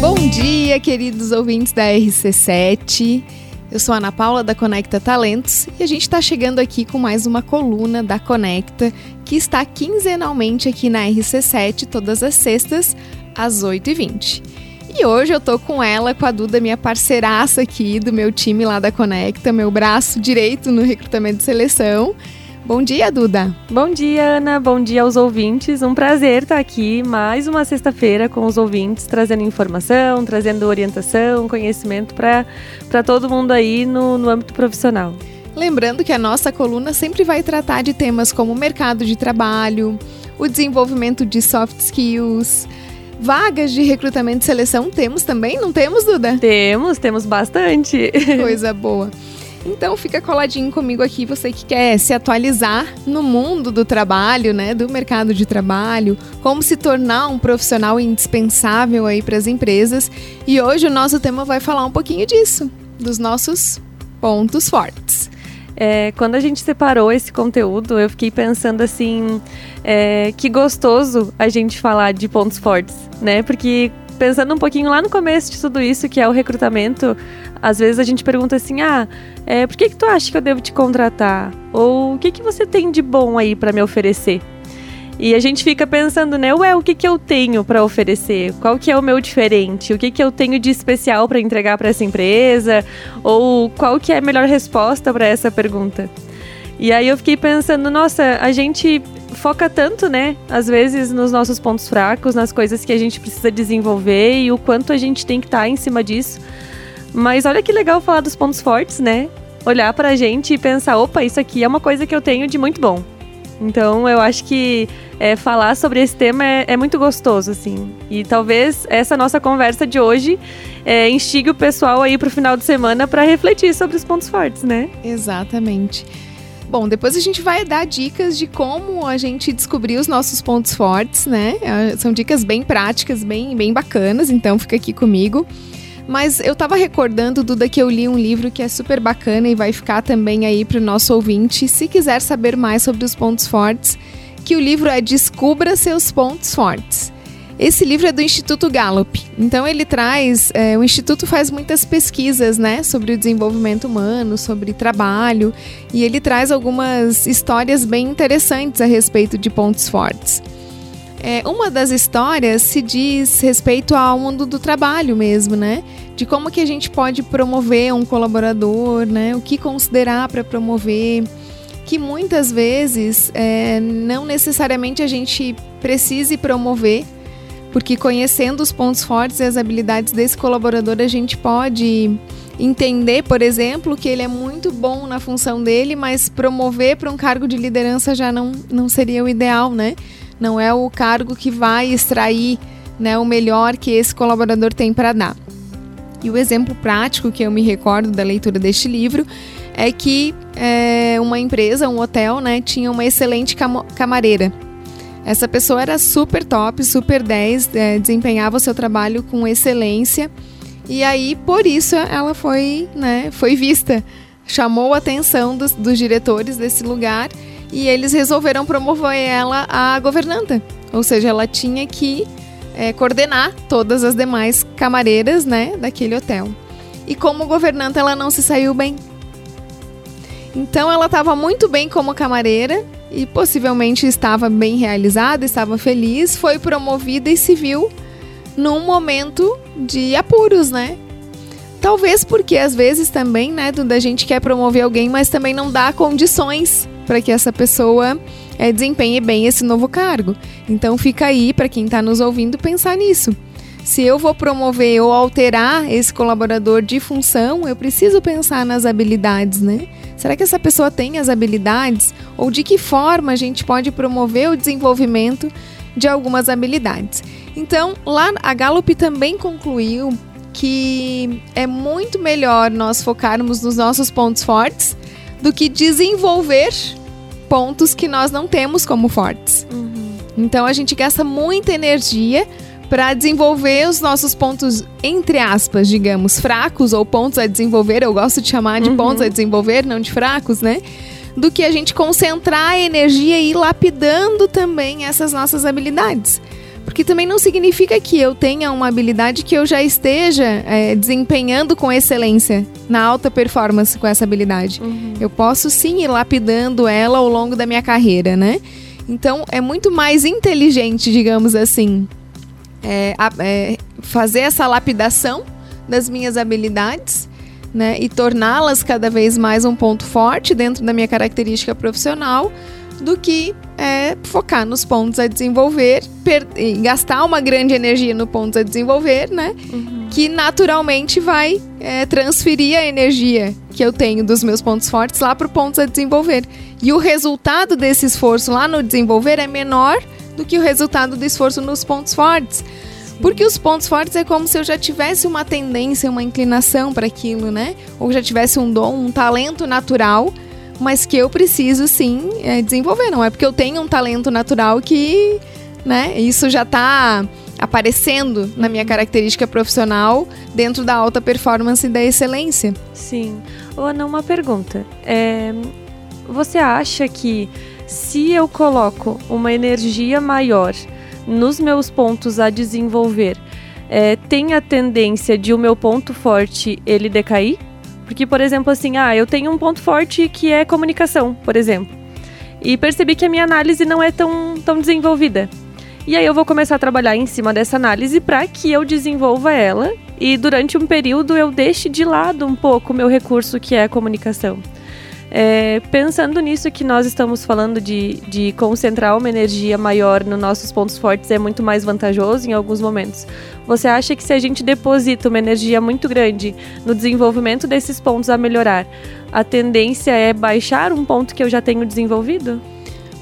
Bom dia, queridos ouvintes da RC7. Eu sou Ana Paula da Conecta Talentos e a gente está chegando aqui com mais uma coluna da Conecta que está quinzenalmente aqui na RC7 todas as sextas às 8h20. E hoje eu tô com ela, com a Duda, minha parceiraça aqui do meu time lá da Conecta, meu braço direito no recrutamento de seleção. Bom dia, Duda. Bom dia, Ana. Bom dia aos ouvintes. Um prazer estar aqui mais uma sexta-feira com os ouvintes, trazendo informação, trazendo orientação, conhecimento para todo mundo aí no, no âmbito profissional. Lembrando que a nossa coluna sempre vai tratar de temas como mercado de trabalho, o desenvolvimento de soft skills, vagas de recrutamento e seleção. Temos também, não temos, Duda? Temos, temos bastante. Coisa boa. Então fica coladinho comigo aqui, você que quer se atualizar no mundo do trabalho, né, do mercado de trabalho, como se tornar um profissional indispensável aí para as empresas. E hoje o nosso tema vai falar um pouquinho disso, dos nossos pontos fortes. É, quando a gente separou esse conteúdo, eu fiquei pensando assim, é, que gostoso a gente falar de pontos fortes, né? Porque pensando um pouquinho lá no começo de tudo isso, que é o recrutamento, às vezes a gente pergunta assim: ah, é, por que, que tu acha que eu devo te contratar? Ou o que, que você tem de bom aí para me oferecer? E a gente fica pensando, né, ué, o que, que eu tenho para oferecer? Qual que é o meu diferente? O que, que eu tenho de especial para entregar para essa empresa? Ou qual que é a melhor resposta para essa pergunta? E aí eu fiquei pensando, nossa, a gente foca tanto, né, às vezes nos nossos pontos fracos, nas coisas que a gente precisa desenvolver e o quanto a gente tem que estar tá em cima disso. Mas olha que legal falar dos pontos fortes, né? Olhar pra gente e pensar, opa, isso aqui é uma coisa que eu tenho de muito bom. Então eu acho que é, falar sobre esse tema é, é, muito gostoso, assim. E talvez essa nossa conversa de hoje é, instigue o pessoal aí pro final de semana para refletir sobre os pontos fortes, né? Exatamente. Bom, depois a gente vai dar dicas de como a gente descobrir os nossos pontos fortes, né? É, são dicas bem práticas, bem, bem bacanas, então fica aqui comigo. Mas eu tava recordando, Duda, que eu li um livro que é super bacana e vai ficar também aí pro nosso ouvinte, se quiser saber mais sobre os pontos fortes, que o livro é Descubra seus pontos fortes. Esse livro é do Instituto Gallup. Então ele traz, é, o instituto faz muitas pesquisas, né, sobre o desenvolvimento humano, sobre trabalho, e ele traz algumas histórias bem interessantes a respeito de pontos fortes. É, uma das histórias se diz respeito ao mundo do trabalho mesmo, né? De como que a gente pode promover um colaborador, né? O que considerar para promover, que muitas vezes é, não necessariamente a gente precise promover, porque conhecendo os pontos fortes e as habilidades desse colaborador a gente pode entender, por exemplo, que ele é muito bom na função dele, mas promover para um cargo de liderança já não, não seria o ideal, né? não é o cargo que vai extrair né, o melhor que esse colaborador tem para dar. E o exemplo prático que eu me recordo da leitura deste livro é que é, uma empresa, um hotel, né, tinha uma excelente cam camareira. Essa pessoa era super top, super 10, é, desempenhava o seu trabalho com excelência. E aí, por isso, ela foi, né, foi vista. Chamou a atenção dos, dos diretores desse lugar e eles resolveram promover ela a governanta. Ou seja, ela tinha que é, coordenar todas as demais camareiras né, daquele hotel. E como governanta, ela não se saiu bem. Então, ela estava muito bem como camareira e possivelmente estava bem realizada, estava feliz, foi promovida e se viu num momento de apuros, né? Talvez porque às vezes também, né, da gente quer promover alguém, mas também não dá condições para que essa pessoa é, desempenhe bem esse novo cargo. Então fica aí para quem está nos ouvindo pensar nisso. Se eu vou promover ou alterar esse colaborador de função, eu preciso pensar nas habilidades, né? Será que essa pessoa tem as habilidades? Ou de que forma a gente pode promover o desenvolvimento de algumas habilidades? Então, lá a Gallup também concluiu que é muito melhor nós focarmos nos nossos pontos fortes do que desenvolver pontos que nós não temos como fortes. Uhum. Então a gente gasta muita energia para desenvolver os nossos pontos, entre aspas, digamos, fracos ou pontos a desenvolver. Eu gosto de chamar de uhum. pontos a desenvolver, não de fracos, né? Do que a gente concentrar a energia e ir lapidando também essas nossas habilidades. Porque também não significa que eu tenha uma habilidade que eu já esteja é, desempenhando com excelência na alta performance com essa habilidade. Uhum. Eu posso sim ir lapidando ela ao longo da minha carreira, né? Então é muito mais inteligente, digamos assim, é, é, fazer essa lapidação das minhas habilidades né, e torná-las cada vez mais um ponto forte dentro da minha característica profissional do que é, focar nos pontos a desenvolver, gastar uma grande energia no pontos a desenvolver, né? Uhum. Que naturalmente vai é, transferir a energia que eu tenho dos meus pontos fortes lá para pontos a desenvolver. E o resultado desse esforço lá no desenvolver é menor do que o resultado do esforço nos pontos fortes. Porque os pontos fortes é como se eu já tivesse uma tendência, uma inclinação para aquilo, né? Ou já tivesse um dom, um talento natural, mas que eu preciso sim é, desenvolver. Não é porque eu tenho um talento natural que, né? Isso já está aparecendo na minha característica profissional dentro da alta performance e da excelência. Sim. Ana, uma pergunta. É, você acha que se eu coloco uma energia maior nos meus pontos a desenvolver, é, tem a tendência de o meu ponto forte ele decair? Porque, por exemplo, assim, ah, eu tenho um ponto forte que é comunicação, por exemplo. E percebi que a minha análise não é tão, tão desenvolvida. E aí eu vou começar a trabalhar em cima dessa análise para que eu desenvolva ela e durante um período eu deixe de lado um pouco o meu recurso que é a comunicação. É, pensando nisso que nós estamos falando de, de concentrar uma energia maior nos nossos pontos fortes é muito mais vantajoso em alguns momentos. Você acha que se a gente deposita uma energia muito grande no desenvolvimento desses pontos a melhorar, a tendência é baixar um ponto que eu já tenho desenvolvido?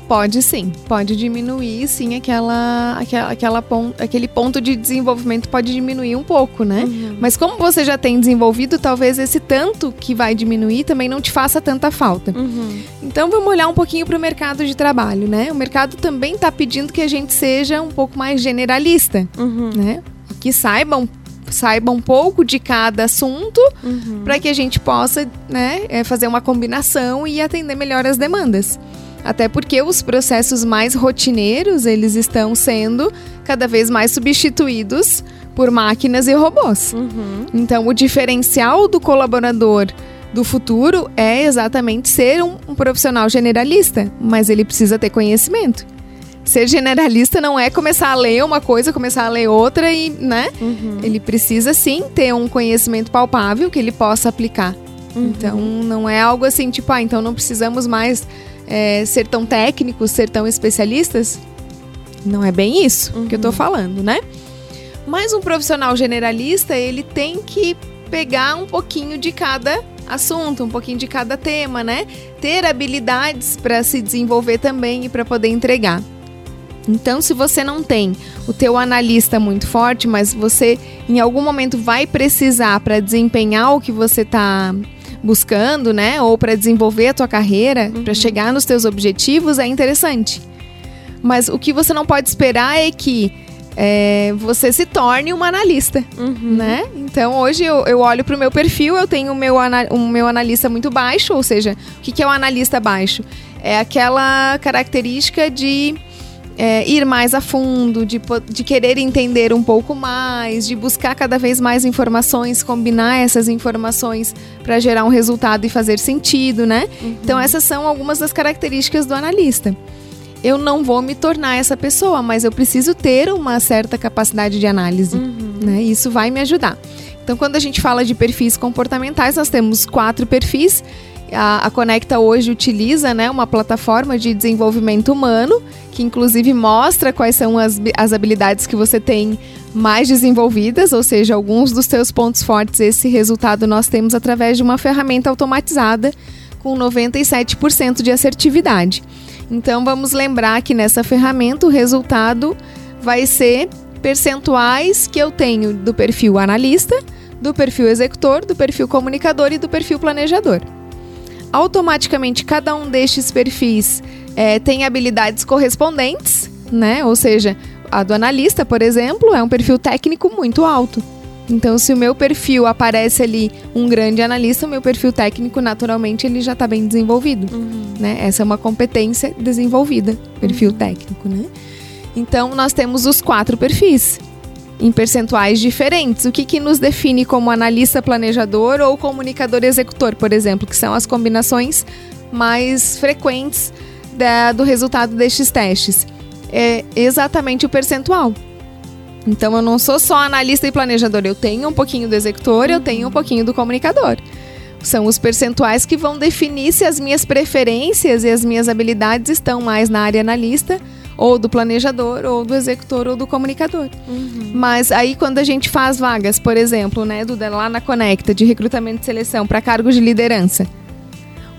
Pode sim, pode diminuir sim aquela, aquela, aquela ponto, aquele ponto de desenvolvimento pode diminuir um pouco, né? Uhum. Mas como você já tem desenvolvido, talvez esse tanto que vai diminuir também não te faça tanta falta. Uhum. Então vamos olhar um pouquinho para o mercado de trabalho, né? O mercado também está pedindo que a gente seja um pouco mais generalista, uhum. né? Que saibam saiba um pouco de cada assunto uhum. para que a gente possa né, é, fazer uma combinação e atender melhor as demandas. Até porque os processos mais rotineiros, eles estão sendo cada vez mais substituídos por máquinas e robôs. Uhum. Então, o diferencial do colaborador do futuro é exatamente ser um, um, profissional generalista, mas ele precisa ter conhecimento. Ser generalista não é começar a ler uma coisa, começar a ler outra e, né? Uhum. Ele precisa sim ter um conhecimento palpável que ele possa aplicar. Uhum. Então, não é algo assim, tipo, ah, então não precisamos mais é, ser tão técnicos, ser tão especialistas? Não é bem isso uhum. que eu tô uhum. falando, né? Mas um profissional generalista, ele tem que pegar um pouquinho de cada assunto, um pouquinho de cada tema, né? Ter habilidades para se desenvolver também e para poder entregar. Então, se você não tem o teu analista muito forte, mas você em algum momento vai precisar para desempenhar o que você está buscando, né? Ou para desenvolver a tua carreira, uhum. para chegar nos teus objetivos, é interessante. Mas o que você não pode esperar é que é, você se torne uma analista, uhum. né? Então hoje eu, eu olho para o meu perfil, eu tenho o meu, o meu analista muito baixo, ou seja, o que, que é o analista baixo? É aquela característica de é, ir mais a fundo, de, de querer entender um pouco mais, de buscar cada vez mais informações, combinar essas informações para gerar um resultado e fazer sentido, né? Uhum. Então, essas são algumas das características do analista. Eu não vou me tornar essa pessoa, mas eu preciso ter uma certa capacidade de análise, uhum. né? Isso vai me ajudar. Então, quando a gente fala de perfis comportamentais, nós temos quatro perfis a, a, Conecta hoje utiliza né, uma plataforma de desenvolvimento humano, que inclusive mostra quais são as, as habilidades que você tem mais desenvolvidas, ou seja, alguns dos seus pontos fortes. Esse resultado nós temos através de uma ferramenta automatizada com 97% de assertividade. Então vamos lembrar que nessa ferramenta o resultado vai ser percentuais que eu tenho do perfil analista, do perfil executor, do perfil comunicador e do perfil planejador automaticamente cada um destes perfis é, tem habilidades correspondentes, né? Ou seja, a do analista, por exemplo, é um perfil técnico muito alto. Então, se o meu perfil aparece ali um grande analista, o meu perfil técnico, naturalmente, ele já está bem desenvolvido. Uhum. Né? Essa é uma competência desenvolvida, perfil uhum. técnico, né? Então, nós temos os quatro perfis em percentuais diferentes. O que, que nos define como analista planejador ou comunicador executor, por exemplo, que são as combinações mais frequentes da, do resultado destes testes? É exatamente o percentual. Então eu não sou só analista e planejador, eu tenho um pouquinho do executor, eu tenho um pouquinho do comunicador. São os percentuais que vão definir se as minhas preferências e as minhas habilidades estão mais na área analista ou do planejador, ou do executor, ou do comunicador. Uhum. Mas aí quando a gente faz vagas, por exemplo, né, do lá na Conecta de recrutamento e seleção para cargos de liderança,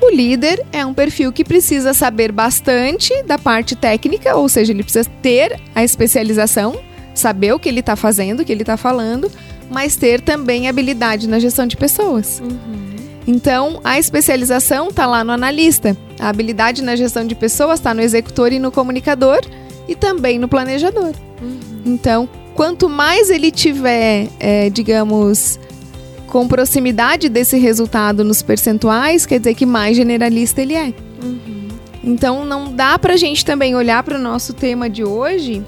o líder é um perfil que precisa saber bastante da parte técnica, ou seja, ele precisa ter a especialização, saber o que ele está fazendo, o que ele está falando, mas ter também habilidade na gestão de pessoas. Uhum. Então, a especialização está lá no analista, a habilidade na gestão de pessoas está no executor e no comunicador e também no planejador. Uhum. Então, quanto mais ele tiver, é, digamos, com proximidade desse resultado nos percentuais, quer dizer que mais generalista ele é. Uhum. Então, não dá para a gente também olhar para o nosso tema de hoje,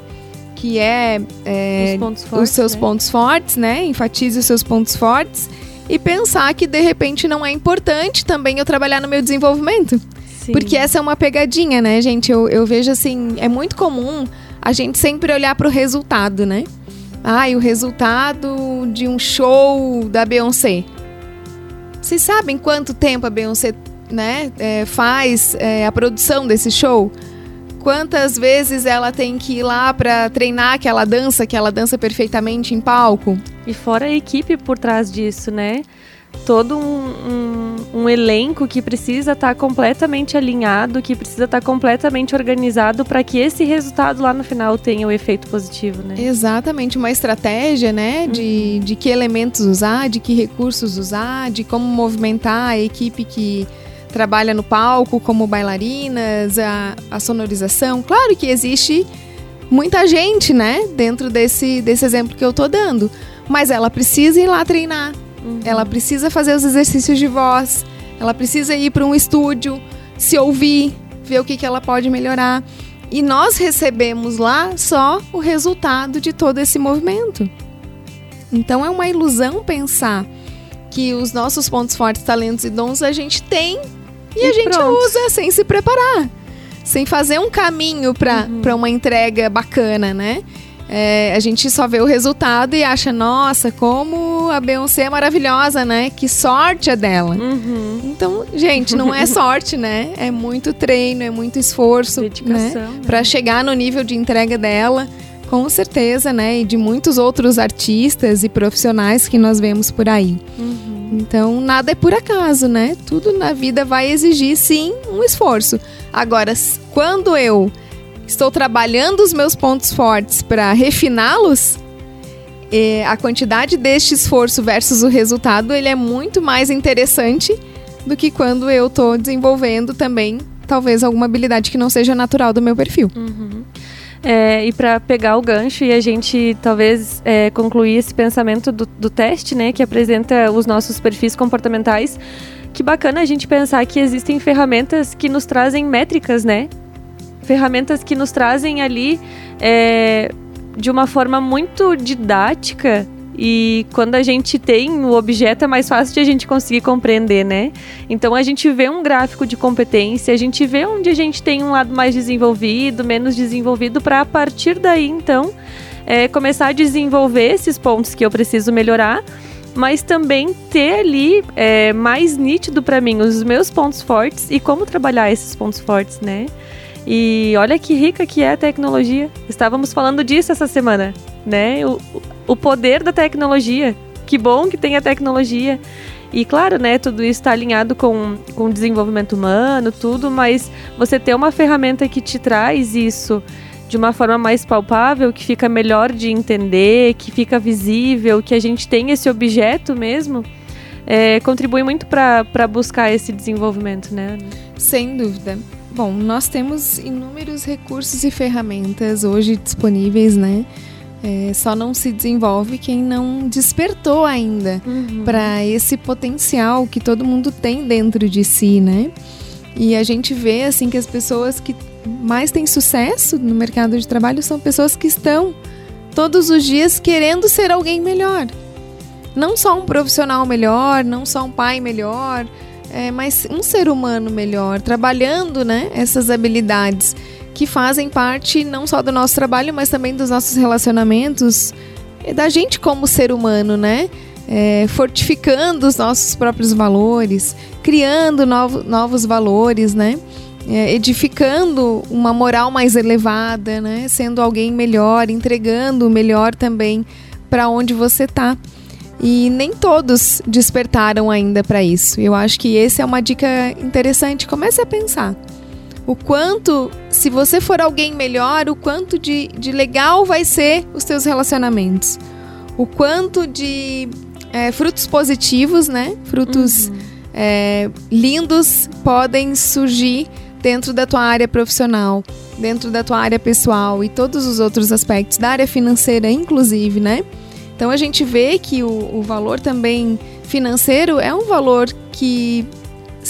que é, é os, fortes, os, seus né? pontos fortes, né? Enfatize os seus pontos fortes e pensar que de repente não é importante também eu trabalhar no meu desenvolvimento. Sim. Porque essa é uma pegadinha, né, gente? Eu, eu vejo assim, é muito comum a gente sempre olhar para o resultado, né? Ah, e o resultado de um show da Beyoncé. Vocês sabem quanto tempo a Beyoncé né, é, faz é, a produção desse show? Quantas vezes ela tem que ir lá para treinar aquela dança que ela dança perfeitamente em palco? E fora a equipe por trás disso, né? Todo um, um, um elenco que precisa estar tá completamente alinhado, que precisa estar tá completamente organizado para que esse resultado lá no final tenha o efeito positivo, né? Exatamente, uma estratégia, né? Uhum. De, de que elementos usar, de que recursos usar, de como movimentar a equipe que trabalha no palco como bailarinas, a, a sonorização. Claro que existe muita gente, né, dentro desse, desse exemplo que eu tô dando. Mas ela precisa ir lá treinar. Uhum. Ela precisa fazer os exercícios de voz. Ela precisa ir para um estúdio, se ouvir, ver o que, que ela pode melhorar. E nós recebemos lá só o resultado de todo esse movimento. Então é uma ilusão pensar que os nossos pontos fortes, talentos e dons a gente tem e, e a gente pronto. usa sem se preparar, sem fazer um caminho para uhum. uma entrega bacana, né? É, a gente só vê o resultado e acha, nossa, como a Beyoncé é maravilhosa, né? Que sorte é dela. Uhum. Então, gente, não é sorte, né? É muito treino, é muito esforço, Dedicação, né? né? Para chegar no nível de entrega dela, com certeza, né? E de muitos outros artistas e profissionais que nós vemos por aí. Uhum. Então, nada é por acaso, né? Tudo na vida vai exigir, sim, um esforço. Agora, quando eu estou trabalhando os meus pontos fortes para refiná-los, é, a quantidade deste esforço versus o resultado, ele é muito mais interessante do que quando eu estou desenvolvendo também, talvez, alguma habilidade que não seja natural do meu perfil. Uhum. É, e para pegar o gancho e a gente talvez é, concluir esse pensamento do, do teste, né, que apresenta os nossos perfis comportamentais, que bacana a gente pensar que existem ferramentas que nos trazem métricas, né? Ferramentas que nos trazem ali é, de uma forma muito didática e quando a gente tem o objeto é mais fácil de a gente conseguir compreender, né? Então a gente vê um gráfico de competência, a gente vê onde a gente tem um lado mais desenvolvido, menos desenvolvido, para a partir daí então é, começar a desenvolver esses pontos que eu preciso melhorar mas também ter ali é, mais nítido para mim os meus pontos fortes e como trabalhar esses pontos fortes, né? E olha que rica que é a tecnologia. Estávamos falando disso essa semana, né? O, o poder da tecnologia. Que bom que tem a tecnologia. E claro, né, tudo isso está alinhado com, com o desenvolvimento humano, tudo, mas você ter uma ferramenta que te traz isso de uma forma mais palpável, que fica melhor de entender, que fica visível, que a gente tem esse objeto mesmo, é, contribui muito para buscar esse desenvolvimento, né? Sem dúvida. Bom, nós temos inúmeros recursos e ferramentas hoje disponíveis, né? É, só não se desenvolve quem não despertou ainda uhum. para esse potencial que todo mundo tem dentro de si, né? E a gente vê assim que as pessoas que mais têm sucesso no mercado de trabalho são pessoas que estão todos os dias querendo ser alguém melhor. Não só um profissional melhor, não só um pai melhor, é, mas um ser humano melhor, trabalhando né, essas habilidades que fazem parte não só do nosso trabalho, mas também dos nossos relacionamentos, da gente como ser humano, né? É, fortificando os nossos próprios valores, criando novo, novos valores, né? É, edificando uma moral mais elevada, né? Sendo alguém melhor, entregando o melhor também para onde você está. E nem todos despertaram ainda para isso. Eu acho que essa é uma dica interessante. Comece a pensar. O quanto, se você for alguém melhor, o quanto de, de legal vai ser os teus relacionamentos. O quanto de é, frutos positivos, né? Frutos uhum. é, lindos podem surgir dentro da tua área profissional, dentro da tua área pessoal e todos os outros aspectos, da área financeira, inclusive, né? Então a gente vê que o, o valor também financeiro é um valor que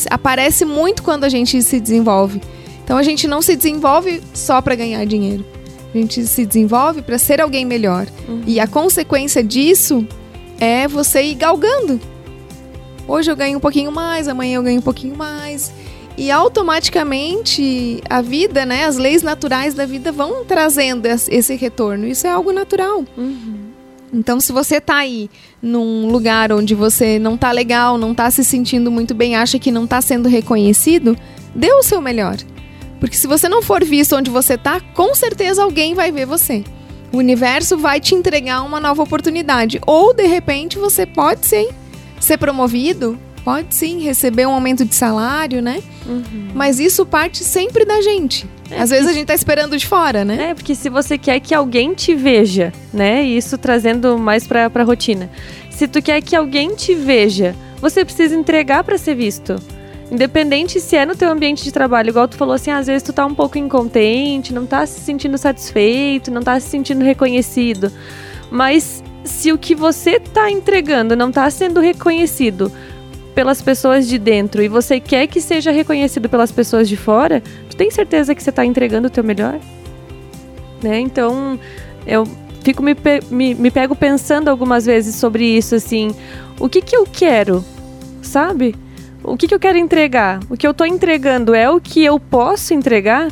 aparece muito quando a gente se desenvolve. Então a gente não se desenvolve só para ganhar dinheiro. A gente se desenvolve para ser alguém melhor. Uhum. E a consequência disso é você ir galgando. Hoje eu ganho um pouquinho mais, amanhã eu ganho um pouquinho mais. E automaticamente a vida, né, as leis naturais da vida vão trazendo esse retorno. Isso é algo natural. Uhum. Então, se você está aí num lugar onde você não está legal, não está se sentindo muito bem, acha que não está sendo reconhecido, dê o seu melhor. Porque se você não for visto onde você está, com certeza alguém vai ver você. O universo vai te entregar uma nova oportunidade. Ou, de repente, você pode sim ser promovido, pode sim receber um aumento de salário, né? Uhum. Mas isso parte sempre da gente. É, Às vezes a gente tá esperando de fora, né? É, porque se você quer que alguém te veja, né? Isso trazendo mais pra, pra rotina. Se tu quer que alguém te veja, você precisa entregar para ser visto. Independente se é no teu ambiente de trabalho, igual tu falou assim, às vezes tu tá um pouco incontente, não tá se sentindo satisfeito, não tá se sentindo reconhecido. Mas se o que você tá entregando não tá sendo reconhecido pelas pessoas de dentro e você quer que seja reconhecido pelas pessoas de fora, tu tem certeza que você está entregando o teu melhor? Né? Então, eu fico me, me, me pego pensando algumas vezes sobre isso, assim, o que que eu quero, sabe? O que que eu quero entregar? O que eu estou entregando é o que eu posso entregar?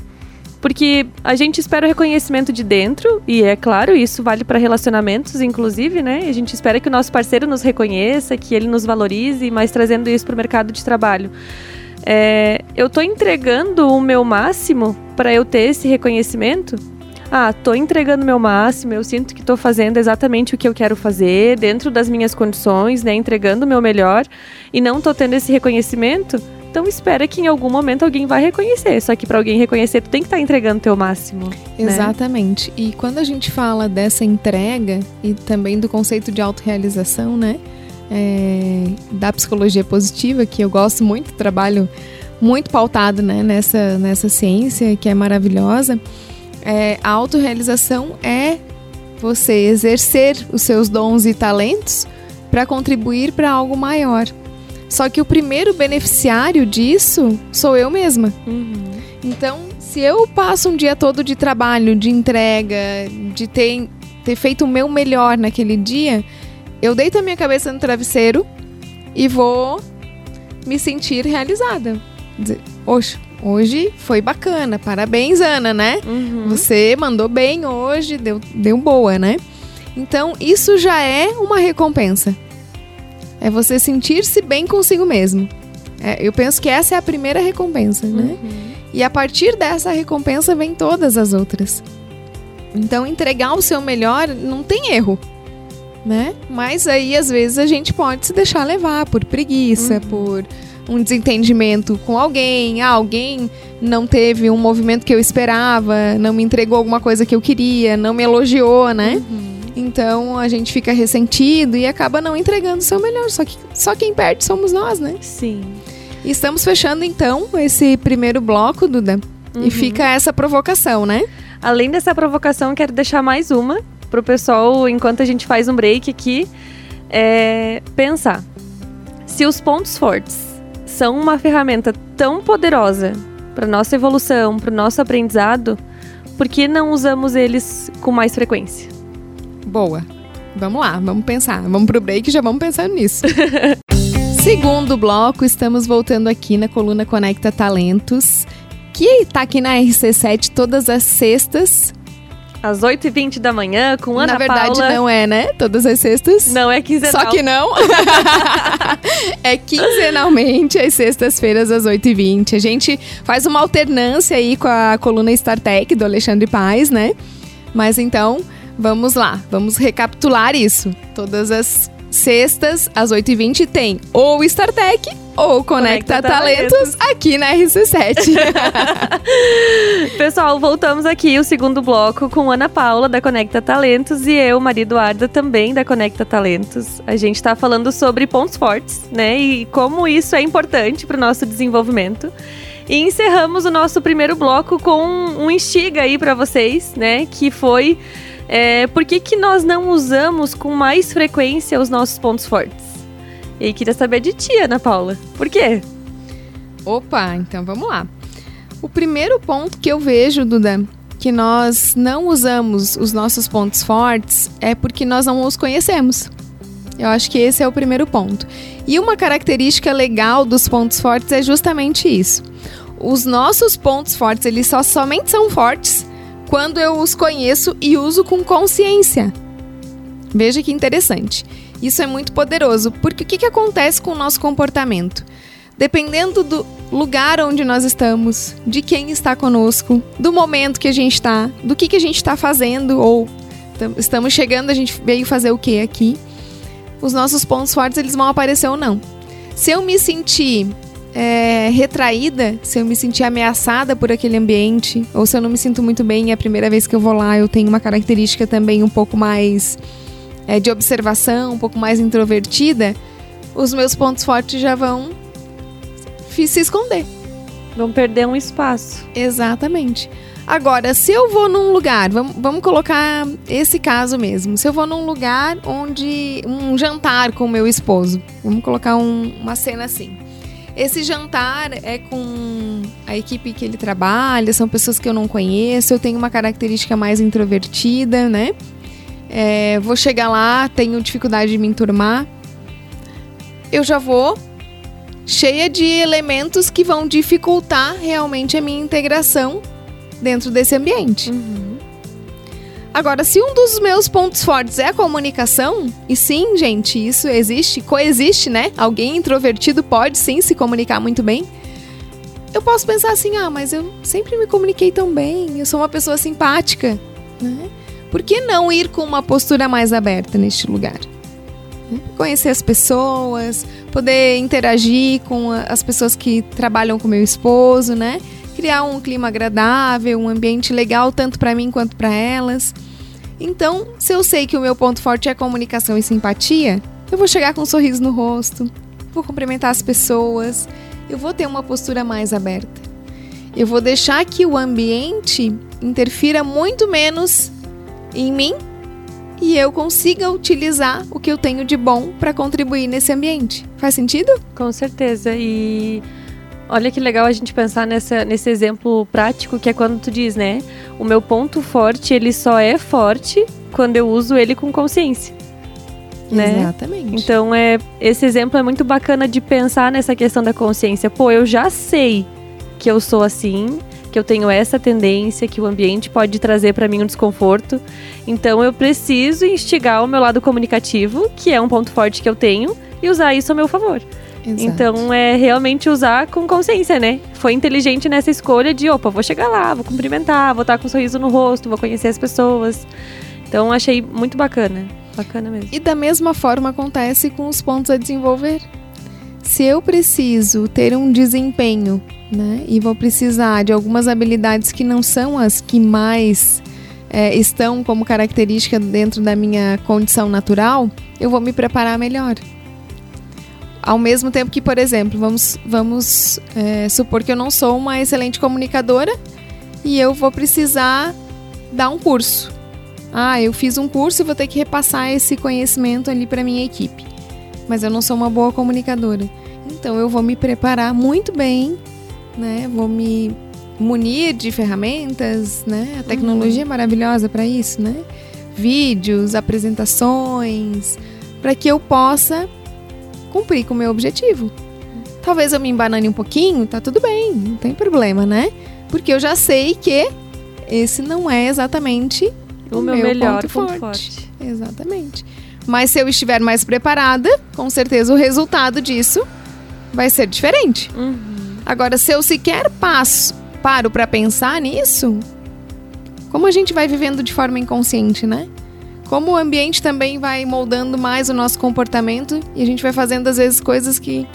Porque a gente espera o reconhecimento de dentro, e é claro, isso vale para relacionamentos, inclusive, né? A gente espera que o nosso parceiro nos reconheça, que ele nos valorize, mas trazendo isso para o mercado de trabalho. É, eu estou entregando o meu máximo para eu ter esse reconhecimento? Ah, estou entregando o meu máximo, eu sinto que estou fazendo exatamente o que eu quero fazer, dentro das minhas condições, né? Entregando o meu melhor, e não estou tendo esse reconhecimento? Então espera que em algum momento alguém vai reconhecer. Só que para alguém reconhecer, tu tem que estar tá entregando teu máximo. Né? Exatamente. Né? E quando a gente fala dessa entrega e também do conceito de autorrealização, né? É, da psicologia positiva, que eu gosto muito, trabalho muito pautado né, nessa, nessa ciência que é maravilhosa. É, a autorrealização é você exercer os seus dons e talentos para contribuir para algo maior. Só que o primeiro beneficiário disso sou eu mesma. Uhum. Então, se eu passo um dia todo de trabalho, de entrega, de ter, ter feito o meu melhor naquele dia, eu deito a minha cabeça no travesseiro e vou me sentir realizada. Dizer, Oxe, hoje foi bacana, parabéns, Ana, né? Uhum. Você mandou bem hoje, deu, deu boa, né? Então, isso já é uma recompensa. É você sentir-se bem consigo mesmo. É, eu penso que essa é a primeira recompensa, né? Uhum. E a partir dessa recompensa vem todas as outras. Então, entregar o seu melhor não tem erro, né? Mas aí, às vezes, a gente pode se deixar levar por preguiça, uhum. por um desentendimento com alguém. Ah, alguém não teve um movimento que eu esperava, não me entregou alguma coisa que eu queria, não me elogiou, né? Uhum. Então a gente fica ressentido e acaba não entregando o seu melhor. Só que só quem perde somos nós, né? Sim. E estamos fechando então esse primeiro bloco, Duda. Uhum. E fica essa provocação, né? Além dessa provocação, quero deixar mais uma pro pessoal, enquanto a gente faz um break aqui, é pensar. Se os pontos fortes são uma ferramenta tão poderosa para nossa evolução, para o nosso aprendizado, por que não usamos eles com mais frequência? Boa. Vamos lá, vamos pensar. Vamos pro break e já vamos pensando nisso. Segundo bloco, estamos voltando aqui na coluna Conecta Talentos, que está aqui na RC7 todas as sextas. Às 8h20 da manhã, com Ana Na verdade, Paula. não é, né? Todas as sextas. Não é quinzenal. Só que não. é quinzenalmente, às sextas-feiras, às 8h20. A gente faz uma alternância aí com a coluna StarTech do Alexandre Paes, né? Mas então, vamos lá. Vamos recapitular isso. Todas as sextas, às 8h20, tem ou StarTech ou Conecta, Conecta Talentos, Talentos. aqui na RC7. Pessoal, voltamos aqui o segundo bloco com Ana Paula da Conecta Talentos e eu, Maria Eduarda, também da Conecta Talentos. A gente tá falando sobre pontos fortes, né? E como isso é importante para o nosso desenvolvimento. E encerramos o nosso primeiro bloco com um instiga aí para vocês, né? Que foi é, por que, que nós não usamos com mais frequência os nossos pontos fortes? E queria saber de ti, Ana Paula. Por quê? Opa, então vamos lá. O primeiro ponto que eu vejo, Duda, que nós não usamos os nossos pontos fortes é porque nós não os conhecemos. Eu acho que esse é o primeiro ponto. E uma característica legal dos pontos fortes é justamente isso. Os nossos pontos fortes, eles só somente são fortes quando eu os conheço e uso com consciência. Veja que interessante. Isso é muito poderoso, porque o que, que acontece com o nosso comportamento? Dependendo do lugar onde nós estamos, de quem está conosco, do momento que a gente está, do que, que a gente está fazendo, ou tam- estamos chegando, a gente veio fazer o que aqui, os nossos pontos fortes eles vão aparecer ou não. Se eu me sentir é, retraída, se eu me sentir ameaçada por aquele ambiente, ou se eu não me sinto muito bem, é a primeira vez que eu vou lá, eu tenho uma característica também um pouco mais é, de observação, um pouco mais introvertida, os meus pontos fortes já vão se esconder. Vamos perder um espaço. Exatamente. Agora, se eu vou num lugar, vamos, vamos colocar esse caso mesmo. Se eu vou num lugar onde. um jantar com o meu esposo, vamos colocar um- uma cena assim. Esse jantar é com a equipe que ele trabalha, são pessoas que eu não conheço, eu tenho uma característica mais introvertida, né? É, vou chegar lá, tenho dificuldade de me enturmar. Eu já vou cheia de elementos que vão dificultar realmente a minha integração dentro desse ambiente. Agora, se um dos meus pontos fortes é a comunicação, e sim, gente, isso existe, coexiste, né? Alguém introvertido pode sim se comunicar muito bem. Eu posso pensar assim: ah, mas eu sempre me comuniquei tão bem, eu sou uma pessoa simpática, né? Por que não ir com uma postura mais aberta neste lugar? Né? Conhecer as pessoas, poder interagir com as pessoas que trabalham com meu esposo, né? Criar um clima agradável, um ambiente legal tanto para mim quanto para elas. Então, se eu sei que o meu ponto forte é comunicação e simpatia, eu vou chegar com um sorriso no rosto, vou cumprimentar as pessoas, eu vou ter uma postura mais aberta. Eu vou deixar que o ambiente interfira muito menos em mim e eu consiga utilizar o que eu tenho de bom para contribuir nesse ambiente. Faz sentido? Com certeza. E olha que legal a gente pensar nessa, nesse exemplo prático que é quando tu diz, né? O meu ponto forte, ele só é forte quando eu uso ele com consciência. Né? Exatamente. Então, é, esse exemplo é muito bacana de pensar nessa questão da consciência. Pô, eu já sei que eu sou assim, que eu tenho essa tendência, que o ambiente pode trazer para mim um desconforto. Então, eu preciso instigar o meu lado comunicativo, que é um ponto forte que eu tenho, e usar isso a meu favor. Exato. Então é realmente usar com consciência, né? Foi inteligente nessa escolha de, opa, vou chegar lá, vou cumprimentar, vou estar com um sorriso no rosto, vou conhecer as pessoas. Então achei muito bacana. Bacana mesmo. E da mesma forma acontece com os pontos a desenvolver. Se eu preciso ter um desempenho, né, e vou precisar de algumas habilidades que não são as que mais é, estão como característica dentro da minha condição natural, eu vou me preparar melhor. Ao mesmo tempo que, por exemplo, vamos, vamos é, supor que eu não sou uma excelente comunicadora e eu vou precisar dar um curso. Ah, eu fiz um curso e vou ter que repassar esse conhecimento ali para minha equipe. Mas eu não sou uma boa comunicadora. Então eu vou me preparar muito bem, né? Vou me munir de ferramentas, né? A tecnologia uhum. é maravilhosa para isso, né? Vídeos, apresentações, para que eu possa cumprir com o meu objetivo. Talvez eu me embanane um pouquinho, tá tudo bem, não tem problema, né? Porque eu já sei que esse não é exatamente o, o meu, meu, melhor ponto, ponto forte. forte. Exatamente. Mas se eu estiver mais preparada, com certeza o resultado disso vai ser diferente. Uhum. Agora, se eu sequer passo, paro para pensar nisso, como a gente vai vivendo de forma inconsciente, né? Como o ambiente também vai moldando mais o nosso comportamento e a gente vai fazendo às vezes coisas que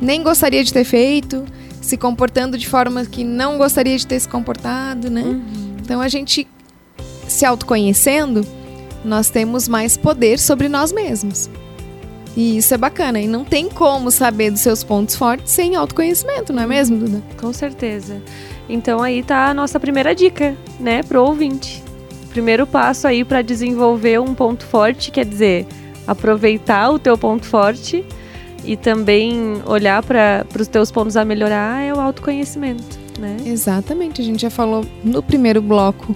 nem gostaria de ter feito, se comportando de forma que não gostaria de ter se comportado, né? Uhum. Então a gente se autoconhecendo, nós temos mais poder sobre nós mesmos. E isso é bacana. E não tem como saber dos seus pontos fortes sem autoconhecimento, não é mesmo, Duda? Com certeza. Então aí tá a nossa primeira dica, né, pro ouvinte. Primeiro passo aí para desenvolver um ponto forte, quer dizer, aproveitar o teu ponto forte e também olhar para os teus pontos a melhorar é o autoconhecimento, né? Exatamente. A gente já falou no primeiro bloco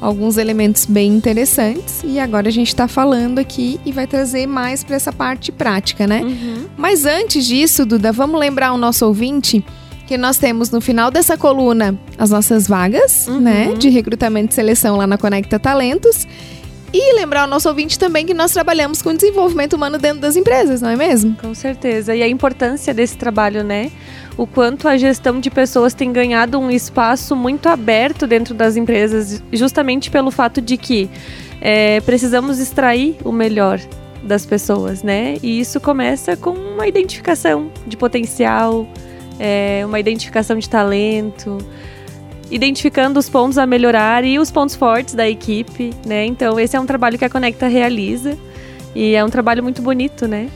alguns elementos bem interessantes e agora a gente está falando aqui e vai trazer mais para essa parte prática, né? Uhum. Mas antes disso, Duda, vamos lembrar o nosso ouvinte que nós temos no final dessa coluna as nossas vagas, uhum. né, de recrutamento e seleção lá na Conecta Talentos. E lembrar ao nosso ouvinte também que nós trabalhamos com desenvolvimento humano dentro das empresas, não é mesmo? Com certeza. E a importância desse trabalho, né? o quanto a gestão de pessoas tem ganhado um espaço muito aberto dentro das empresas, justamente pelo fato de que é, precisamos extrair o melhor das pessoas, né? E isso começa com uma identificação de potencial, é, uma identificação de talento, identificando os pontos a melhorar e os pontos fortes da equipe, né? Então esse é um trabalho que a Conecta realiza e é um trabalho muito bonito, né?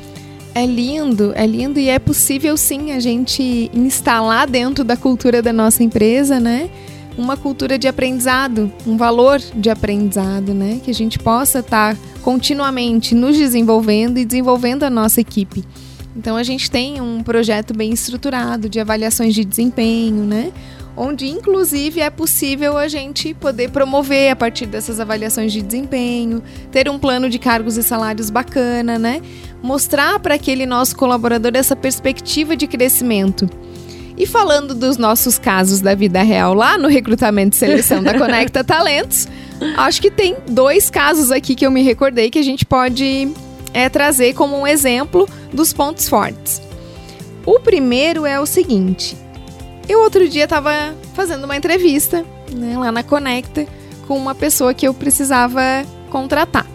É lindo, é lindo e é possível sim a gente instalar dentro da cultura da nossa empresa, né? Uma cultura de aprendizado, um valor de aprendizado, né? Que a gente possa estar tá continuamente nos desenvolvendo e desenvolvendo a nossa equipe. Então a gente tem um projeto bem estruturado de avaliações de desempenho, né? onde inclusive é possível a gente poder promover a partir dessas avaliações de desempenho, ter um plano de cargos e salários bacana, né? Mostrar para aquele nosso colaborador essa perspectiva de crescimento. E falando dos nossos casos da vida real lá no recrutamento e seleção da Conecta Talentos, acho que tem dois casos aqui que eu me recordei que a gente pode é, trazer como um exemplo dos pontos fortes. O primeiro é o seguinte: eu outro dia estava fazendo uma entrevista né, lá na Conecta com uma pessoa que eu precisava contratar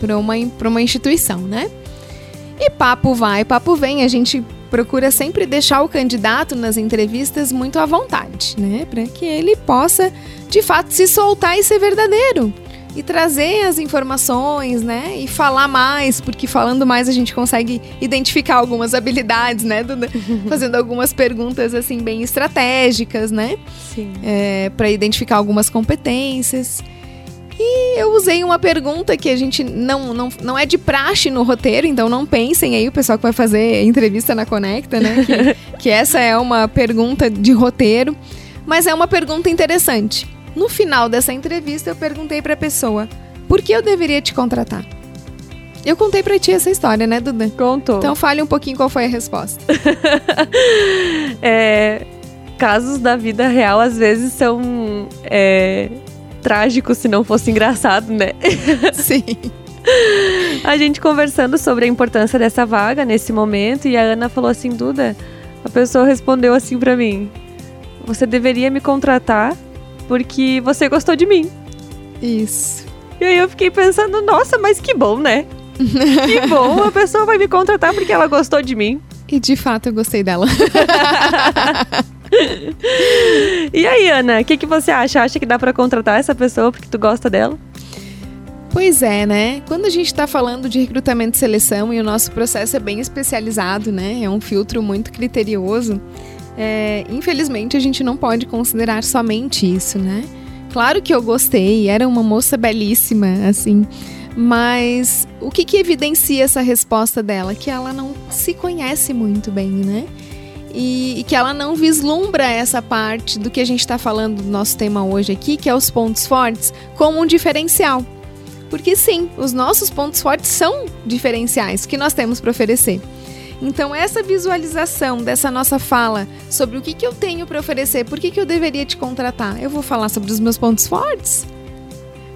para uma, uma instituição, né? E papo vai, papo vem, a gente procura sempre deixar o candidato nas entrevistas muito à vontade, né? Para que ele possa, de fato, se soltar e ser verdadeiro e trazer as informações, né? E falar mais, porque falando mais a gente consegue identificar algumas habilidades, né? Do, fazendo algumas perguntas assim bem estratégicas, né? Sim. É, para identificar algumas competências. E eu usei uma pergunta que a gente não, não, não é de praxe no roteiro, então não pensem aí, o pessoal que vai fazer entrevista na Conecta, né? Que, que essa é uma pergunta de roteiro, mas é uma pergunta interessante. No final dessa entrevista, eu perguntei para a pessoa: por que eu deveria te contratar? Eu contei para ti essa história, né, Duda? Contou. Então fale um pouquinho qual foi a resposta. é, casos da vida real às vezes são é, trágicos se não fosse engraçado, né? Sim. a gente conversando sobre a importância dessa vaga nesse momento e a Ana falou assim, Duda, a pessoa respondeu assim para mim: "Você deveria me contratar porque você gostou de mim. Isso. E aí eu fiquei pensando, nossa, mas que bom, né? que bom, a pessoa vai me contratar porque ela gostou de mim. E de fato eu gostei dela. e aí, Ana, o que, que você acha? Acha que dá para contratar essa pessoa porque tu gosta dela? Pois é, né? Quando a gente está falando de recrutamento e seleção e o nosso processo é bem especializado, né? É um filtro muito criterioso. É, infelizmente, a gente não pode considerar somente isso, né? Claro que eu gostei, era uma moça belíssima, assim. Mas o que, que evidencia essa resposta dela? Que ela não se conhece muito bem, né? e, e que ela não vislumbra essa parte do que a gente está falando do nosso tema hoje aqui, que é os pontos fortes, como um diferencial. Porque sim, os nossos pontos fortes são diferenciais que nós temos para oferecer. Então, essa visualização dessa nossa fala sobre o que, que eu tenho para oferecer, por que, que eu deveria te contratar, eu vou falar sobre os meus pontos fortes?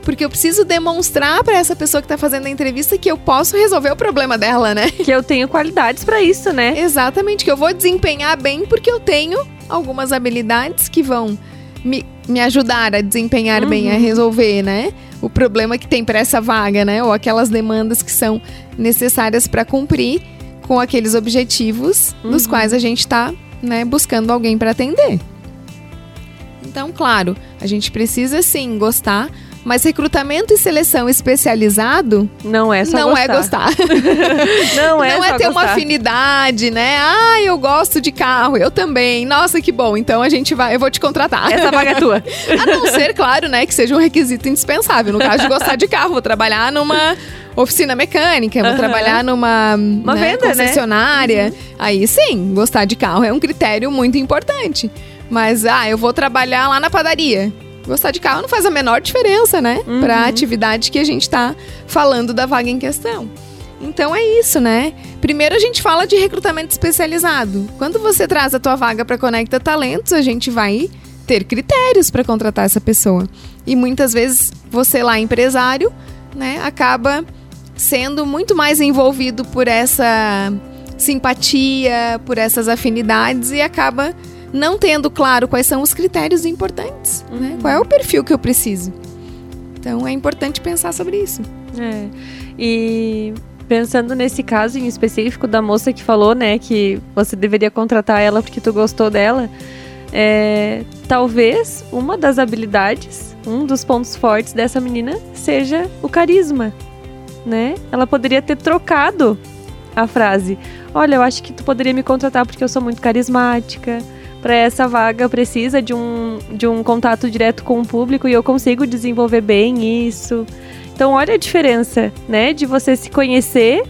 Porque eu preciso demonstrar para essa pessoa que está fazendo a entrevista que eu posso resolver o problema dela, né? Que eu tenho qualidades para isso, né? Exatamente, que eu vou desempenhar bem porque eu tenho algumas habilidades que vão me, me ajudar a desempenhar uhum. bem, a resolver, né? O problema que tem para essa vaga, né? Ou aquelas demandas que são necessárias para cumprir com aqueles objetivos uhum. dos quais a gente está né, buscando alguém para atender. Então, claro, a gente precisa sim gostar, mas recrutamento e seleção especializado não é só não gostar. é gostar. não é não é ter gostar. uma afinidade, né? Ah, eu gosto de carro, eu também. Nossa, que bom. Então a gente vai, eu vou te contratar. Essa vaga é tua. a não ser, claro, né, que seja um requisito indispensável. No caso de gostar de carro, vou trabalhar numa oficina mecânica, vou uhum. trabalhar numa Uma né, venda, concessionária. Né? Uhum. Aí sim, gostar de carro é um critério muito importante. Mas, ah, eu vou trabalhar lá na padaria. Gostar de carro não faz a menor diferença, né? Uhum. Para a atividade que a gente está falando da vaga em questão. Então é isso, né? Primeiro a gente fala de recrutamento especializado. Quando você traz a tua vaga para Conecta Talentos, a gente vai ter critérios para contratar essa pessoa. E muitas vezes você lá empresário, né, acaba sendo muito mais envolvido por essa simpatia, por essas afinidades e acaba não tendo claro quais são os critérios importantes, né? uhum. né? Qual é o perfil que eu preciso. Então é importante pensar sobre isso. É. E pensando nesse caso em específico da moça que falou, né, que você deveria contratar ela porque tu gostou dela, é, talvez uma das habilidades, um dos pontos fortes dessa menina seja o carisma né? Ela poderia ter trocado a frase. Olha, eu acho que tu poderia me contratar porque eu sou muito carismática. Para essa vaga precisa de um, de um contato direto com o público e eu consigo desenvolver bem isso. Então, olha a diferença, né? De você se conhecer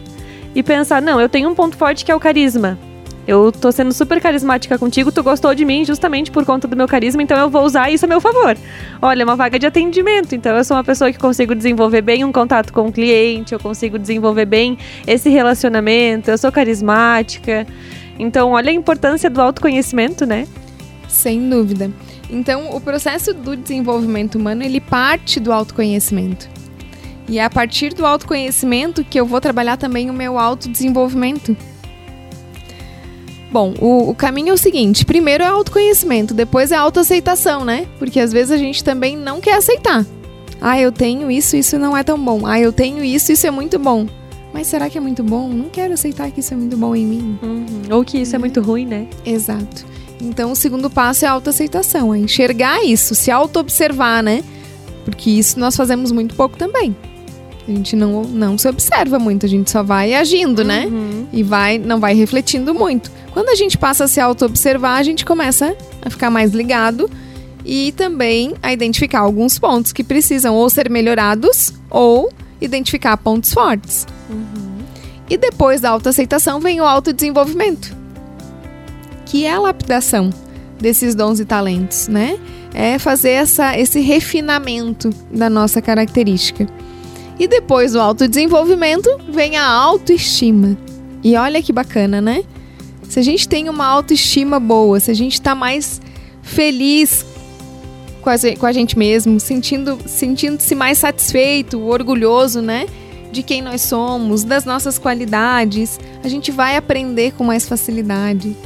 e pensar, não, eu tenho um ponto forte que é o carisma. Eu tô sendo super carismática contigo, tu gostou de mim justamente por conta do meu carisma, então eu vou usar isso a meu favor. Olha, é uma vaga de atendimento, então eu sou uma pessoa que consigo desenvolver bem um contato com o cliente, eu consigo desenvolver bem esse relacionamento, eu sou carismática. Então, olha a importância do autoconhecimento, né? Sem dúvida. Então, o processo do desenvolvimento humano, ele parte do autoconhecimento. E é a partir do autoconhecimento que eu vou trabalhar também o meu autodesenvolvimento. Bom, o, o, caminho é o seguinte: primeiro é autoconhecimento, depois é autoaceitação, né? Porque às vezes a gente também não quer aceitar. Ah, eu tenho isso, isso não é tão bom. Ah, eu tenho isso, isso é muito bom. Mas será que é muito bom? Não quero aceitar que isso é muito bom em mim. Uhum. Ou que isso é muito ruim, né? Exato. Então, o segundo passo é a autoaceitação, é enxergar isso, se auto-observar, né? Porque isso nós fazemos muito pouco também. A gente não, não se observa muito, a gente só vai agindo, né? uhum. né? E vai, não vai refletindo muito. Quando a gente passa a se auto-observar, a gente começa a ficar mais ligado e também a identificar alguns pontos que precisam ou ser melhorados ou identificar pontos fortes. Uhum. E depois da autoaceitação vem o autodesenvolvimento, que é a lapidação desses dons e talentos, né? É fazer essa, esse refinamento da nossa característica. E depois do autodesenvolvimento vem a autoestima. E olha que bacana, né? Se a gente tem uma autoestima boa, se a gente está mais feliz com a, gente mesmo, sentindo, sentindo-se mais satisfeito, orgulhoso, né? De quem nós somos, das nossas qualidades, a gente vai aprender com mais facilidade.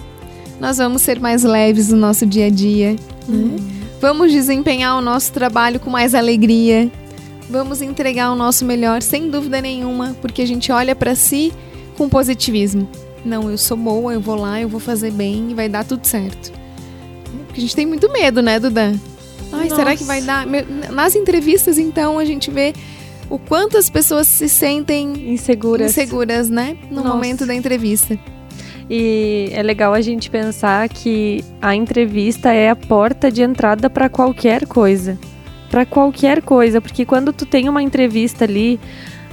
Nós vamos ser mais leves no nosso dia a dia. Né? Uhum. Vamos desempenhar o nosso trabalho com mais alegria. Vamos entregar o nosso melhor, sem dúvida nenhuma, porque a gente olha para si com positivismo. Não, eu sou boa, eu vou lá, eu vou fazer bem e vai dar tudo certo. Porque a gente tem muito medo, né, Duda? Ai, Nossa. será que vai dar? Nas entrevistas, então, a gente vê o quanto as pessoas se sentem inseguras, inseguras né? No Nossa. momento da entrevista. E é legal a gente pensar que a entrevista é a porta de entrada para qualquer coisa. Para qualquer coisa, porque quando tu tem uma entrevista ali,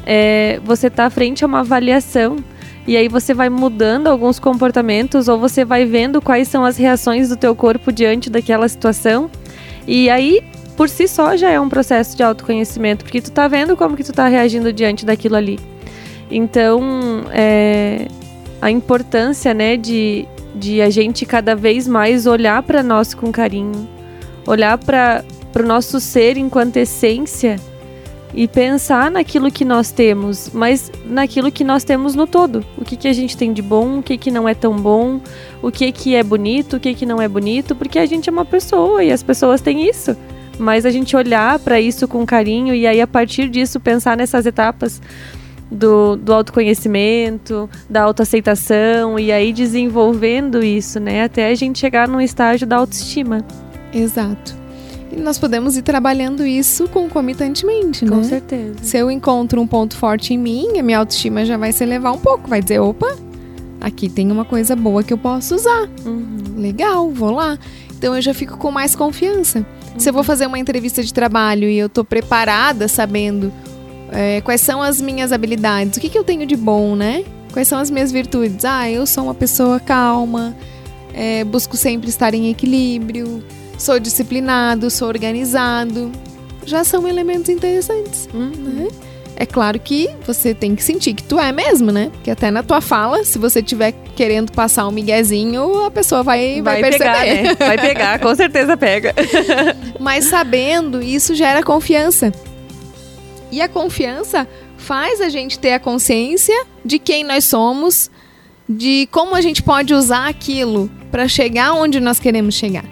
é, você tá frente a uma avaliação e aí você vai mudando alguns comportamentos ou você vai vendo quais são as reações do teu corpo diante daquela situação. E aí, por si só, já é um processo de autoconhecimento, porque tu tá vendo como que tu tá reagindo diante daquilo ali. Então, é, a importância, né, de, de a gente cada vez mais olhar para nós com carinho, olhar para o nosso ser enquanto essência e pensar naquilo que nós temos, mas naquilo que nós temos no todo. O que, que a gente tem de bom, o que, que não é tão bom, o que, que é bonito, o que, que não é bonito, porque a gente é uma pessoa e as pessoas têm isso. Mas a gente olhar para isso com carinho e aí a partir disso pensar nessas etapas do, do autoconhecimento, da autoaceitação e aí desenvolvendo isso, né? Até a gente chegar num estágio da autoestima. Exato. E nós podemos ir trabalhando isso concomitantemente, Com né? certeza. Se eu encontro um ponto forte em mim, a minha autoestima já vai se elevar um pouco. Vai dizer, opa, aqui tem uma coisa boa que eu posso usar. Uhum. Legal, vou lá. Então eu já fico com mais confiança. Se eu vou fazer uma entrevista de trabalho e eu tô preparada, sabendo é, quais são as minhas habilidades, o que, que eu tenho de bom, né? Quais são as minhas virtudes? Ah, eu sou uma pessoa calma, é, busco sempre estar em equilíbrio, sou disciplinado, sou organizado. Já são elementos interessantes, Uhum. né? É claro que você tem que sentir que tu é mesmo, né? Porque até na tua fala, se você tiver querendo passar um miguezinho, a pessoa vai, vai, Vai, perceber. pegar, né? Vai pegar, com certeza pega. Mas sabendo, isso gera confiança. E a confiança faz a gente ter a consciência de quem nós somos, de como a gente pode usar aquilo para chegar onde nós queremos chegar.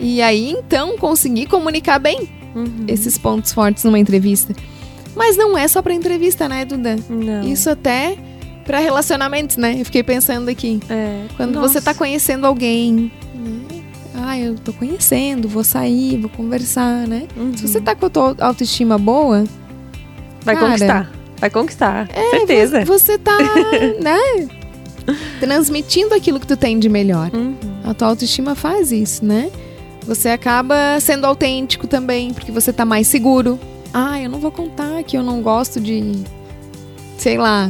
E aí, então, conseguir comunicar bem Uhum. esses pontos fortes numa entrevista. Mas não é só para entrevista, né, Duda? Não. Isso até para relacionamentos, né? Eu fiquei pensando aqui. É. Quando Nossa. você tá conhecendo alguém? Ah, eu tô conhecendo, vou sair, vou conversar, né? Uhum. Se você tá com a tua autoestima boa, Vai Cara, conquistar. Vai conquistar. certeza. você tá, né? Transmitindo aquilo que tu tem de melhor. Uhum. A tua autoestima faz isso, né? Você acaba sendo autêntico também, porque você tá mais seguro. Ah, eu não vou contar que eu não gosto de. Sei lá.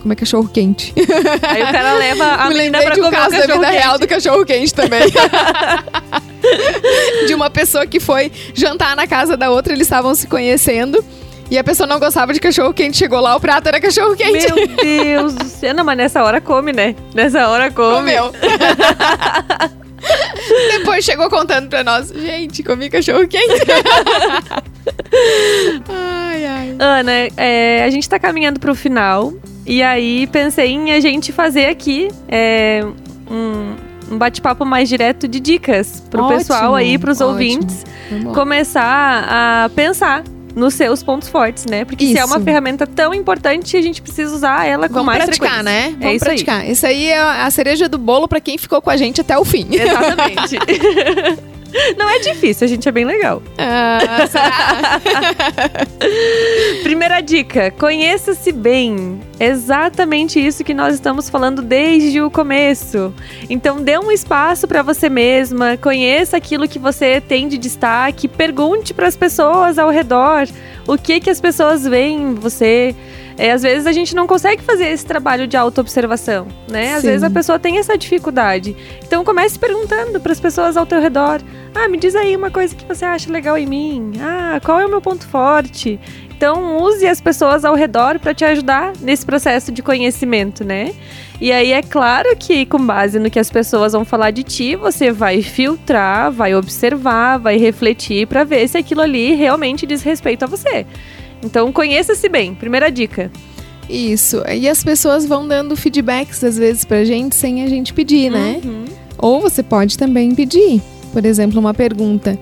Como é cachorro quente? Aí o cara leva a Me menina pra de um caso da vida quente. real do cachorro quente também. de uma pessoa que foi jantar na casa da outra, eles estavam se conhecendo. E a pessoa não gostava de cachorro quente, chegou lá, o prato era cachorro quente. Meu Deus do céu. Não, mas nessa hora come, né? Nessa hora come. Comeu. Depois chegou contando pra nós, gente, comi cachorro quente. ai, ai. Ana, é, a gente tá caminhando pro final. E aí pensei em a gente fazer aqui é, um, um bate-papo mais direto de dicas pro Ótimo, pessoal aí, pros ótimo. ouvintes, começar a pensar nos seus pontos fortes, né? Porque se é uma Isso. ferramenta tão importante, a gente precisa usar ela com Vamos mais praticar, frequência. né? Vamos é isso aí. praticar. Isso aí é a cereja do bolo pra quem ficou com a gente até o fim. Exatamente. Não é difícil, a gente é bem legal. Ah, será? Primeira dica: conheça-se bem. Exatamente isso que nós estamos falando desde o começo. Então, dê um espaço para você mesma, conheça aquilo que você tem de destaque, pergunte para as pessoas ao redor o que que as pessoas veem em você. É, às vezes a gente não consegue fazer esse trabalho de autoobservação, né? Às Sim. vezes a pessoa tem essa dificuldade. Então comece perguntando para as pessoas ao teu redor. Ah, me diz aí uma coisa que você acha legal em mim. Ah, qual é o meu ponto forte? Então use as pessoas ao redor para te ajudar nesse processo de conhecimento, né? E aí é claro que com base no que as pessoas vão falar de ti, você vai filtrar, vai observar, vai refletir para ver se aquilo ali realmente diz respeito a você. Então conheça-se bem. Primeira dica. Isso. E as pessoas vão dando feedbacks às vezes pra gente sem a gente pedir, né? Uhum. Ou você pode também pedir. Por exemplo, uma pergunta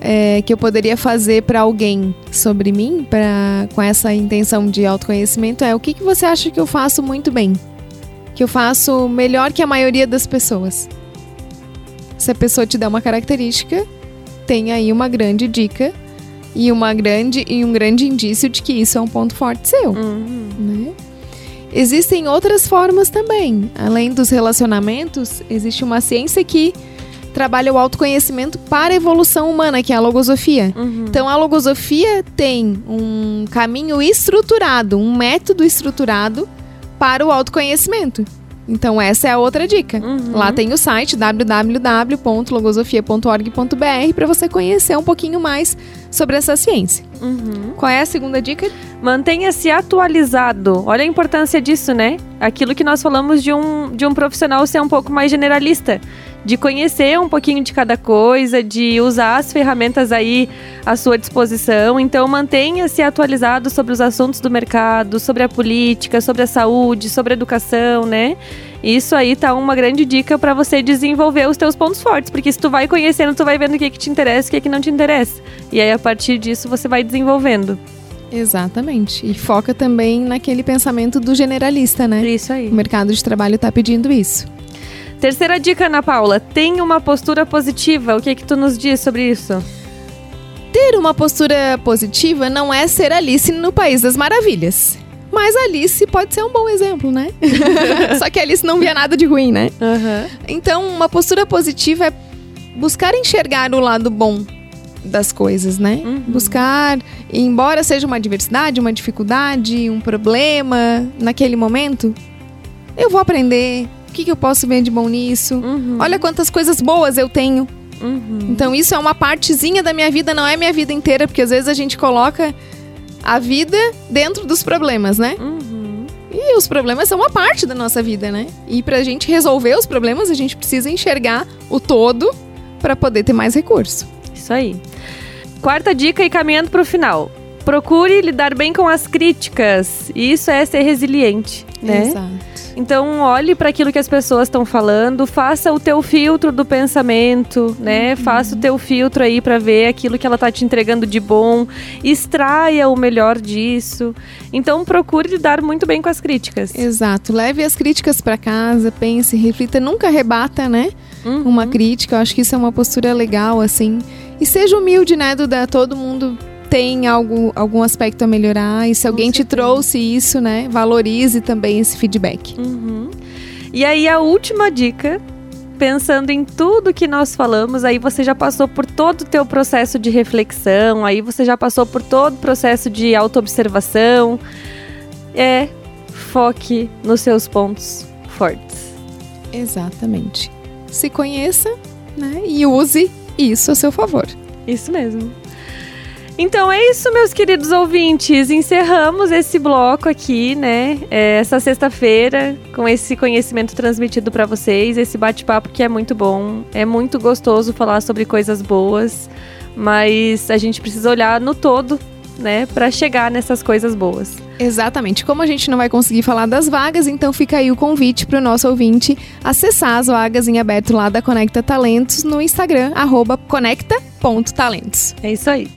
é, que eu poderia fazer pra alguém sobre mim, pra, com essa intenção de autoconhecimento, é o que, que você acha que eu faço muito bem? Que eu faço melhor que a maioria das pessoas? Se a pessoa te dá uma característica, tem aí uma grande dica e, uma grande, e um grande indício de que isso é um ponto forte seu Uhum. né? Existem outras formas também. Além dos relacionamentos, existe uma ciência que trabalha o autoconhecimento para a evolução humana, que é a logosofia. Uhum. Então, a logosofia tem um caminho estruturado, um método estruturado para o autoconhecimento. Então essa é a outra dica. Uhum. Lá tem o site www.logosofia.org.br para você conhecer um pouquinho mais sobre essa ciência. Uhum. Qual é a segunda dica? Mantenha-se atualizado. Olha a importância disso, né? Aquilo que nós falamos de um, de um profissional ser um pouco mais generalista. De conhecer um pouquinho de cada coisa, de usar as ferramentas aí à sua disposição. Então, mantenha-se atualizado sobre os assuntos do mercado, sobre a política, sobre a saúde, sobre a educação, né? Isso aí tá uma grande dica para você desenvolver os teus pontos fortes, porque se tu vai conhecendo, tu vai vendo o que, que te interessa e o que, que não te interessa. E aí, a partir disso, você vai desenvolvendo. Exatamente. E foca também naquele pensamento do generalista, né? Isso aí. O mercado de trabalho está pedindo isso. Terceira dica, Ana Paula, tenha uma postura positiva. O que que tu nos diz sobre isso? Ter uma postura positiva não é ser Alice no País das Maravilhas. Mas Alice pode ser um bom exemplo, né? Só que Alice não via nada de ruim, né? Uhum. Então, uma postura positiva é buscar enxergar o lado bom das coisas, né? Uhum. Buscar, embora seja uma adversidade, uma dificuldade, um problema naquele momento, eu vou aprender. O que, que eu posso ver de bom nisso? Uhum. Olha quantas coisas boas eu tenho. Uhum. Então isso é uma partezinha da minha vida, não é minha vida inteira, porque às vezes a gente coloca a vida dentro dos problemas, né? Uhum. E os problemas são uma parte da nossa vida, né? E pra gente resolver os problemas, a gente precisa enxergar o todo para poder ter mais recurso. Isso aí. Quarta dica e caminhando para o final. Procure lidar bem com as críticas. Isso é ser resiliente, né? Exato. Então, olhe para aquilo que as pessoas estão falando, faça o teu filtro do pensamento, né? Faça o teu filtro aí para ver aquilo que ela tá te entregando de bom, extraia o melhor disso. Então, procure lidar muito bem com as críticas. Exato. Leve as críticas para casa, pense, reflita, nunca rebata, né? Uhum. Uma crítica. Eu acho que isso é uma postura legal, assim. E seja humilde, né, Duda? Todo mundo tem algo, algum aspecto a melhorar. E se alguém te trouxe isso, né? Valorize também esse feedback. Uhum. E aí a última dica, pensando em tudo que nós falamos, aí você já passou por todo o teu processo de reflexão, aí você já passou por todo o processo de autoobservação. É foque nos seus pontos fortes. Exatamente. Se conheça, né? E use isso a seu favor. Isso mesmo. Então é isso, meus queridos ouvintes. Encerramos esse bloco aqui, né? É, essa sexta-feira, com esse conhecimento transmitido para vocês, esse bate-papo que é muito bom. É muito gostoso falar sobre coisas boas, mas a gente precisa olhar no todo, né, para chegar nessas coisas boas. Exatamente. Como a gente não vai conseguir falar das vagas, então fica aí o convite para o nosso ouvinte acessar as vagas em aberto lá da Conecta Talentos no Instagram, arroba conecta.talentos. É isso aí.